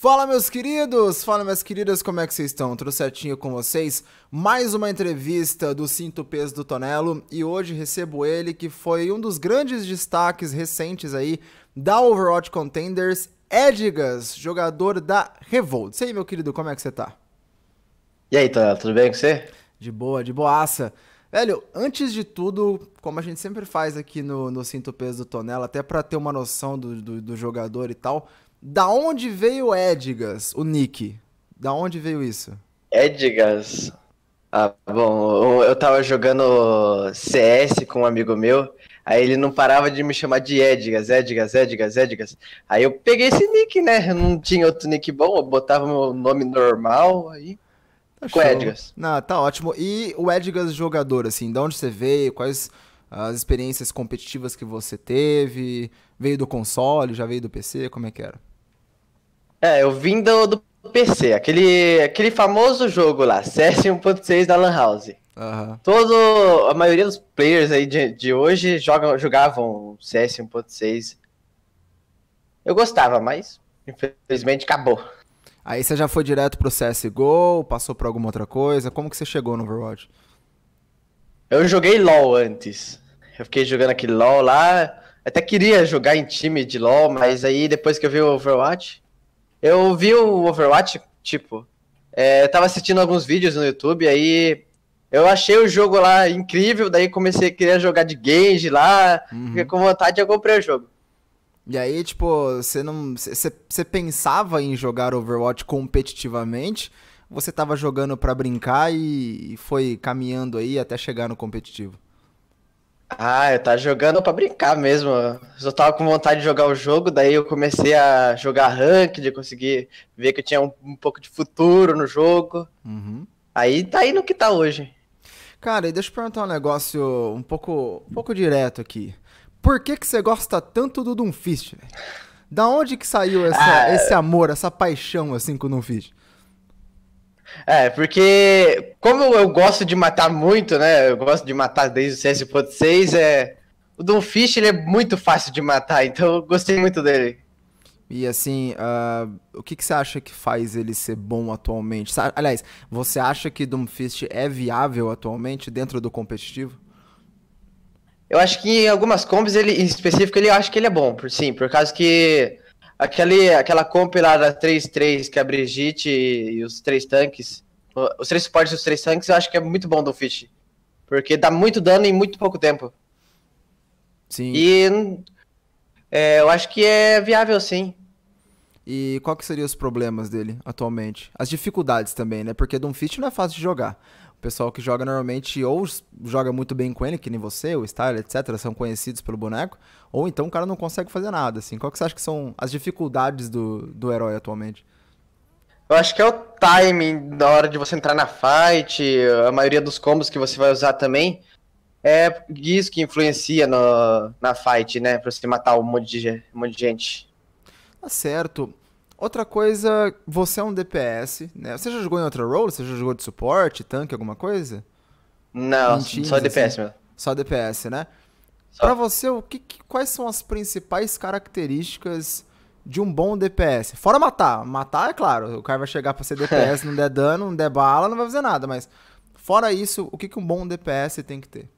Fala, meus queridos! Fala, minhas queridas, como é que vocês estão? Tudo certinho com vocês? Mais uma entrevista do Cinto Peso do Tonelo e hoje recebo ele, que foi um dos grandes destaques recentes aí da Overwatch Contenders, Edgas, jogador da Revolt. E aí, meu querido, como é que você tá? E aí, Tonelo, tudo bem com você? De boa, de boaça. Velho, antes de tudo, como a gente sempre faz aqui no, no Cinto Peso do Tonelo, até para ter uma noção do, do, do jogador e tal, da onde veio o Edgas, o Nick? Da onde veio isso? Edgas. Ah, bom, eu tava jogando CS com um amigo meu, aí ele não parava de me chamar de Edgas, Edgas, Edgas, Edgas. Aí eu peguei esse nick, né? Não tinha outro nick bom, eu botava meu nome normal, aí. Tá com. Edgas. Não, tá ótimo. E o Edgas jogador, assim, da onde você veio? Quais as experiências competitivas que você teve? Veio do console, já veio do PC? Como é que era? É, eu vim do, do PC, aquele, aquele famoso jogo lá, CS 1.6 da Lan House. Aham. Todo, a maioria dos players aí de, de hoje jogam, jogavam CS 1.6. Eu gostava, mas infelizmente acabou. Aí você já foi direto pro CSGO, passou por alguma outra coisa? Como que você chegou no Overwatch? Eu joguei LoL antes. Eu fiquei jogando aquele LoL lá. Até queria jogar em time de LoL, mas aí depois que eu vi o Overwatch, eu vi o Overwatch, tipo, é, eu tava assistindo alguns vídeos no YouTube, aí eu achei o jogo lá incrível, daí comecei a querer jogar de Gage lá, Uhum. fiquei com vontade e eu comprei o jogo. E aí, tipo, você não. Você pensava em jogar Overwatch competitivamente? ou Você tava jogando pra brincar e e foi caminhando aí até chegar no competitivo? Ah, eu tava jogando pra brincar mesmo. Eu só tava com vontade de jogar o jogo, daí eu comecei a jogar ranked, consegui ver que eu tinha um, um pouco de futuro no jogo. Uhum. Aí tá aí no que tá hoje. Cara, e deixa eu perguntar um negócio um pouco, um pouco direto aqui. Por que que você gosta tanto do Doomfist, velho? Da onde que saiu essa- Ah, esse amor, essa paixão, assim, com o Doomfist? É, porque como eu gosto de matar muito, né? Eu gosto de matar desde o CS.6, é... O Doomfish, ele é muito fácil de matar, então eu gostei muito dele. E assim, ah, o que, que você acha que faz ele ser bom atualmente? Aliás, você acha que Doomfist é viável atualmente dentro do competitivo? Eu acho que em algumas combos, ele, em específico, ele, acho que ele é bom, por sim, por causa que aquele, aquela comp lá da 3-3, que é a Brigitte e os três tanques, os três suportes e os três tanques, eu acho que é muito bom do Fish. Porque dá muito dano em muito pouco tempo. Sim. E é, eu acho que é viável sim. E qual que seriam os problemas dele atualmente? As dificuldades também, né? Porque Doomfist não é fácil de jogar. Pessoal que joga normalmente ou joga muito bem com ele, que nem você, o Style, etc., são conhecidos pelo boneco, ou então o cara não consegue fazer nada, assim. Qual que você acha que são as dificuldades do, do herói atualmente? Eu acho que é o timing na hora de você entrar na fight, a maioria dos combos que você vai usar também. É isso que influencia no, na fight, né? Pra você matar um monte de, um monte de gente. Tá certo. Outra coisa, você é um DPS, né? Você já jogou em outra role? Você já jogou de suporte, tanque, alguma coisa? Não, só DPS assim. mesmo. Só DPS, né? Pra você, o que, que- quais são as principais características de um bom DPS? Fora matar. Matar, é claro, o cara vai chegar pra ser DPS, não der dano, não der bala, não vai fazer nada, mas fora isso, o que, que um bom DPS tem que ter?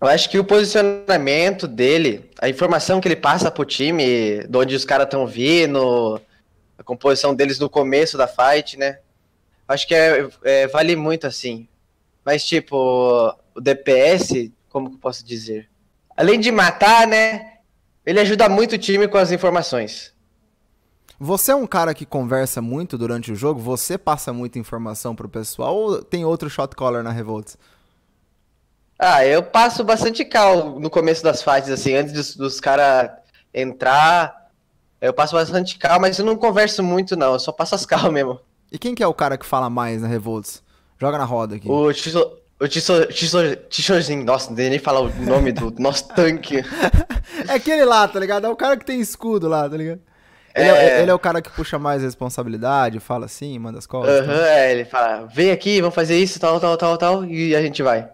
Eu acho que o posicionamento dele, a informação que ele passa pro time, de onde os caras estão vindo, a composição deles no começo da fight, né? Acho que é, é, vale muito assim. Mas, tipo, o DPS, como que eu posso dizer? Além de matar, né? Ele ajuda muito o time com as informações. Você é um cara que conversa muito durante o jogo? Você passa muita informação pro pessoal ou tem outro shot caller na Revolt? Ah, eu passo bastante cal no começo das fights, assim, antes dos, dos caras entrar. Eu passo bastante cal, mas eu não converso muito, não. Eu só passo as cal mesmo. E quem que é o cara que fala mais na Revolt? Joga na roda aqui. O Tiso, o Tisozinho, nossa, não dei nem falar o nome do nosso tanque. É aquele lá, tá ligado? É o cara que tem escudo lá, tá ligado? Ele é, É. ele é o cara que puxa mais responsabilidade, fala assim, manda as costas. Aham, é, ele fala, vem aqui, vamos fazer isso, tal, tal, tal, tal, e a gente vai.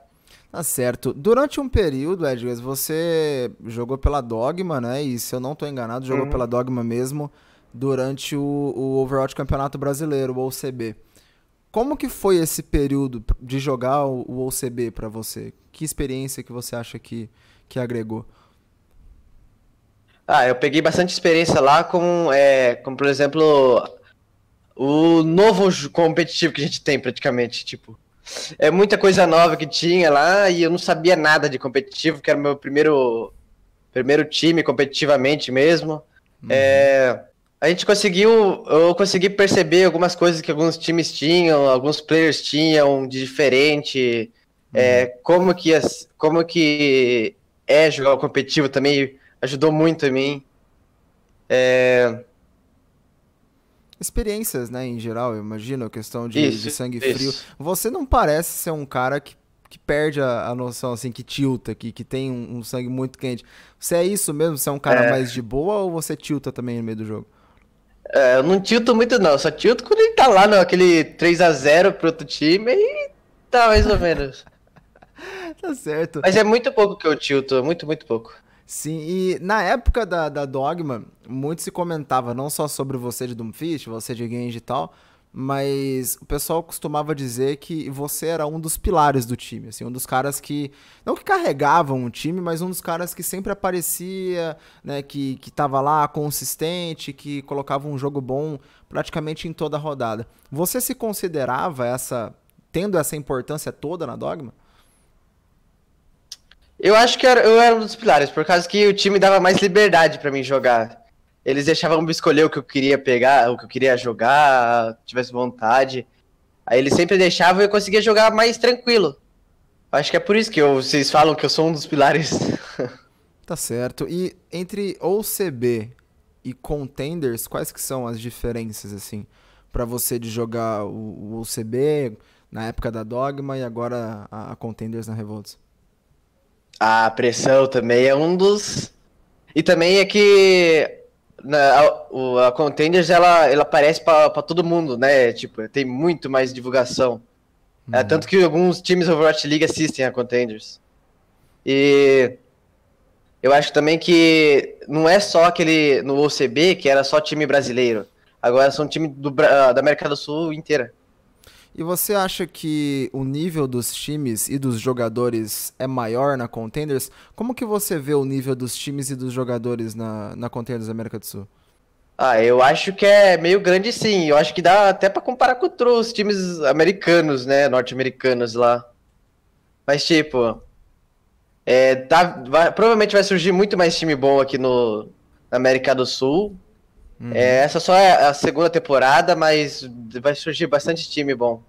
Tá certo. Durante um período, Edgar, você jogou pela Dogma, né? E se eu não tô enganado, jogou Uhum. pela Dogma mesmo durante o, o Overwatch Campeonato Brasileiro, o OCB. Como que foi esse período de jogar o, o OCB para você? Que experiência que você acha que, que agregou? Ah, eu peguei bastante experiência lá com, é, como por exemplo, o novo competitivo que a gente tem praticamente, tipo, é muita coisa nova que tinha lá e eu não sabia nada de competitivo, que era o meu primeiro, primeiro time competitivamente mesmo. Uhum. É, a gente conseguiu, eu consegui perceber algumas coisas que alguns times tinham, alguns players tinham de diferente, é, uhum. é, como que como que é jogar o competitivo também ajudou muito em mim. É, experiências, né, em geral, eu imagino, a questão de, isso, de sangue isso. frio. Você não parece ser um cara que, que perde a, a noção, assim, que tilta, que, que tem um, um, sangue muito quente. Você é isso mesmo? Você é um cara é... mais de boa ou você tilta também no meio do jogo? É, eu não tilto muito não, só tilto quando ele tá lá naquele 3 a 0 pro outro time e tá mais ou menos. tá certo. Mas é muito pouco que eu tilto, muito, muito pouco. Sim, e na época da, da Dogma, muito se comentava não só sobre você de Doomfist, você de Genji e tal, mas o pessoal costumava dizer que você era um dos pilares do time, assim, um dos caras que não que carregavam o time, mas um dos caras que sempre aparecia, né, que que tava lá consistente, que colocava um jogo bom praticamente em toda a rodada. Você se considerava essa tendo essa importância toda na Dogma? Eu acho que eu era um dos pilares, por causa que o time dava mais liberdade para mim jogar. Eles deixavam me escolher o que eu queria pegar, o que eu queria jogar, tivesse vontade. Aí eles sempre deixavam e eu conseguia jogar mais tranquilo. Acho que é por isso que eu, vocês falam que eu sou um dos pilares. tá certo. E entre OCB e Contenders, quais que são as diferenças, assim, para você de jogar o, o OCB na época da Dogma e agora a, a Contenders na Revolts? A pressão também é um dos. E também é que na, a, a Contenders ela, ela aparece para todo mundo, né? Tipo, tem muito mais divulgação. É, uhum. É, tanto que alguns times Overwatch League assistem a Contenders. E eu acho também que não é só aquele no OCB que era só time brasileiro. Agora são time do, da América do Sul inteira. E você acha que o nível dos times e dos jogadores é maior na Contenders? Como que você vê o nível dos times e dos jogadores na, na Contenders América do Sul? Ah, eu acho que é meio grande sim. Eu acho que dá até para comparar com os times americanos, né? Norte-americanos lá. Mas, tipo. É, tá, vai, provavelmente vai surgir muito mais time bom aqui no, na América do Sul. Uhum. É, essa só é a segunda temporada, mas vai surgir bastante time bom.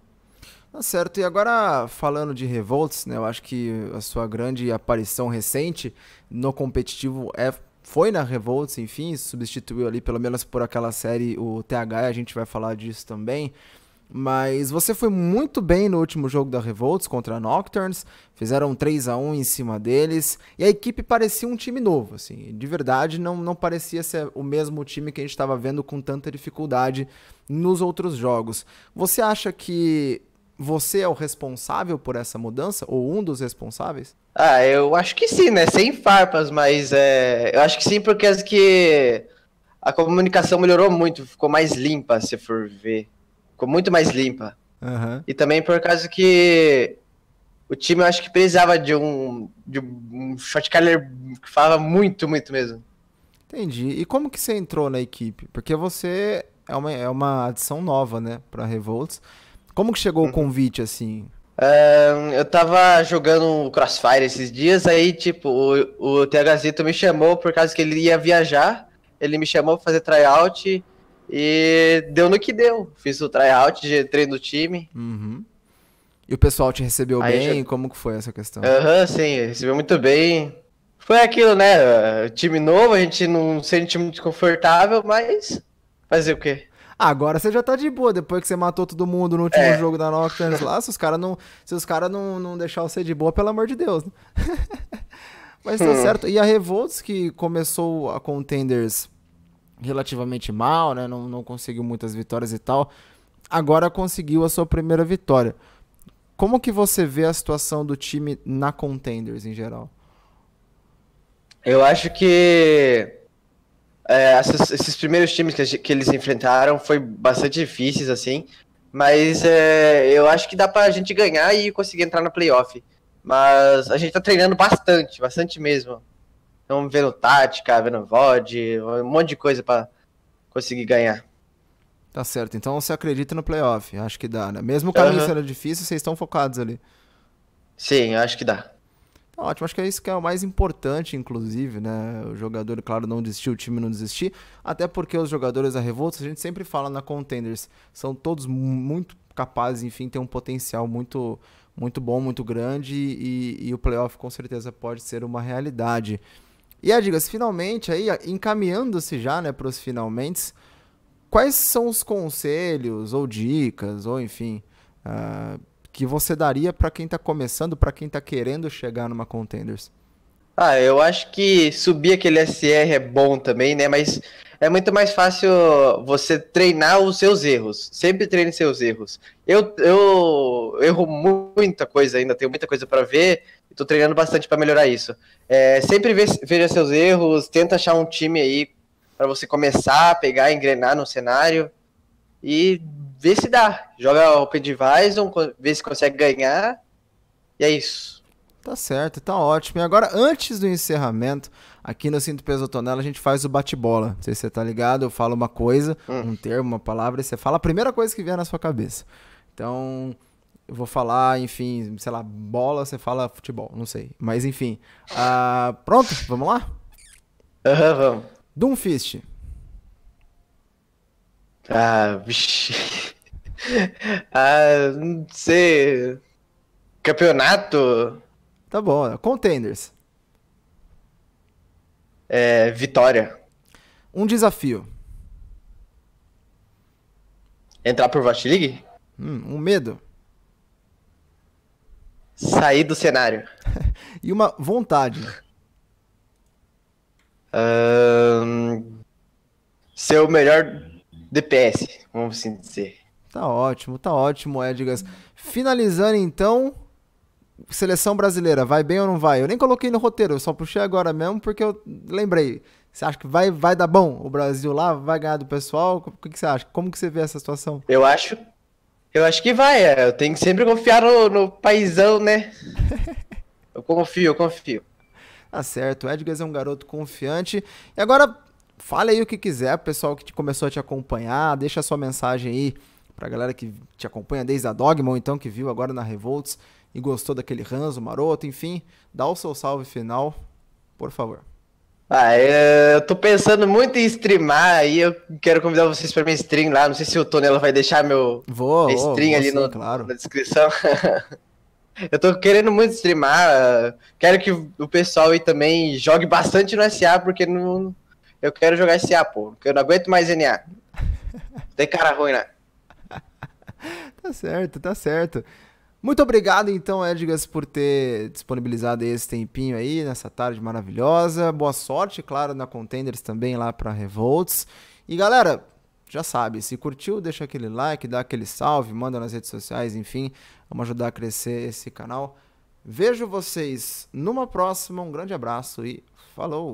Tá certo. E agora, falando de Revolts, né? Eu acho que a sua grande aparição recente no competitivo é foi na Revolts, enfim, substituiu ali, pelo menos por aquela série, o TH, a gente vai falar disso também. Mas você foi muito bem no último jogo da Revolts contra a Nocturnes, fizeram 3 a 1 em cima deles, e a equipe parecia um time novo, assim, de verdade não, não parecia ser o mesmo time que a gente estava vendo com tanta dificuldade nos outros jogos. Você acha que você é o responsável por essa mudança, ou um dos responsáveis? Ah, eu acho que sim, né, sem farpas, mas é, eu acho que sim porque que a comunicação melhorou muito, ficou mais limpa, se for ver. Ficou muito mais limpa. Uhum. E também por causa que o time eu acho que precisava de um, de um shotcaller que falava muito, muito mesmo. Entendi. E como que você entrou na equipe? Porque você é uma, é uma adição nova, né, pra Revolts. Como que chegou uhum. o convite, assim? Uh, eu tava jogando Crossfire esses dias, aí, tipo, o, o THZito me chamou por causa que ele ia viajar. Ele me chamou pra fazer tryout e deu no que deu. Fiz o tryout de treino do time. Uhum. E o pessoal te recebeu Aí bem? Já... Como que foi essa questão? Aham, uhum, sim, recebeu muito bem. Foi aquilo, né? Time novo, a gente não se sente muito confortável, mas fazer o quê? Agora você já tá de boa, depois que você matou todo mundo no último é. jogo da Nocturnes lá, se os caras não, se os cara não, não deixar você de boa, pelo amor de Deus. Né? mas tá hum. certo. E a Revolts, que começou a Contenders relativamente mal, né? Não, não conseguiu muitas vitórias e tal. Agora conseguiu a sua primeira vitória. Como que você vê a situação do time na Contenders em geral? Eu acho que É, esses, esses, primeiros times que, que, eles enfrentaram foi bastante difíceis, assim. Mas é, eu acho que dá pra gente ganhar e conseguir entrar no playoff. Mas a gente tá treinando bastante, bastante mesmo. Estamos vendo tática, vendo VOD, um monte de coisa para conseguir ganhar. Tá certo. Então você acredita no playoff? Acho que dá, né? Mesmo o caminho uhum. sendo difícil, vocês estão focados ali. Sim, acho que dá. Tá ótimo, acho que é isso que é o mais importante, inclusive, né? O jogador, claro, não desistir, o time não desistir. Até porque os jogadores da Revolta, a gente sempre fala na Contenders, são todos muito capazes, enfim, tem um potencial muito, muito bom, muito grande e, e o playoff com certeza pode ser uma realidade. E Edgas, finalmente, aí, encaminhando-se já né, para os finalmente, quais são os conselhos ou dicas, ou enfim, uh, que você daria para quem está começando, para quem está querendo chegar numa Contenders? Ah, eu acho que subir aquele SR é bom também, né? Mas é muito mais fácil você treinar os seus erros. Sempre treine seus erros. Eu, eu erro muita coisa ainda, tenho muita coisa para ver. Estou treinando bastante para melhorar isso. É, sempre veja seus erros, tenta achar um time aí para você começar pegar, engrenar no cenário e ver se dá. Joga Open Division, vê se consegue ganhar. E é isso. Tá certo, tá ótimo. E agora, antes do encerramento, aqui no Cinto Peso Tonela, a gente faz o bate-bola. Não sei se você tá ligado, eu falo uma coisa, hum. um termo, uma palavra, e você fala a primeira coisa que vier na sua cabeça. Então, eu vou falar, enfim, sei lá, bola, você fala futebol, não sei. Mas enfim. Uh, pronto, vamos lá? Aham, uhum, vamos. Doomfist. Ah, vixi. ah, não sei. Campeonato? Tá bom. Contenders. É, vitória. Um desafio. Entrar por Vault League? Hum, um medo. Sair do cenário. e uma vontade. Um, ser o melhor DPS, vamos assim dizer. Tá ótimo, tá ótimo, Edgas. Finalizando então, seleção brasileira, vai bem ou não vai? Eu nem coloquei no roteiro, eu só puxei agora mesmo porque eu lembrei. Você acha que vai, vai dar bom o Brasil lá? Vai ganhar do pessoal? O que, você acha? Como que você vê essa situação? Eu acho eu acho que vai, é. eu tenho que sempre confiar no, no paizão, né? eu confio, eu confio. Tá certo, o Edgar é um garoto confiante. E agora, fale aí o que quiser, pessoal que começou a te acompanhar, deixa a sua mensagem aí pra galera que te acompanha desde a Dogma, ou então que viu agora na Revolts e gostou daquele ranzo maroto, enfim, dá o seu salve final, por favor. Ah, eu tô pensando muito em streamar aí. Eu quero convidar vocês para minha stream lá. Não sei se o Tonelo vai deixar meu vou, stream vou, ali sim, no, claro. na descrição. eu tô querendo muito streamar. Quero que o pessoal aí também jogue bastante no SA, porque não, eu quero jogar SA, pô. Porque eu não aguento mais NA. Tem cara ruim, né? Tá certo, tá certo. Muito obrigado, então, Edgas, por ter disponibilizado esse tempinho aí nessa tarde maravilhosa. Boa sorte, claro, na Contenders também lá para Revolts. E galera, já sabe, se curtiu, deixa aquele like, dá aquele salve, manda nas redes sociais, enfim, vamos ajudar a crescer esse canal. Vejo vocês numa próxima, um grande abraço e falou!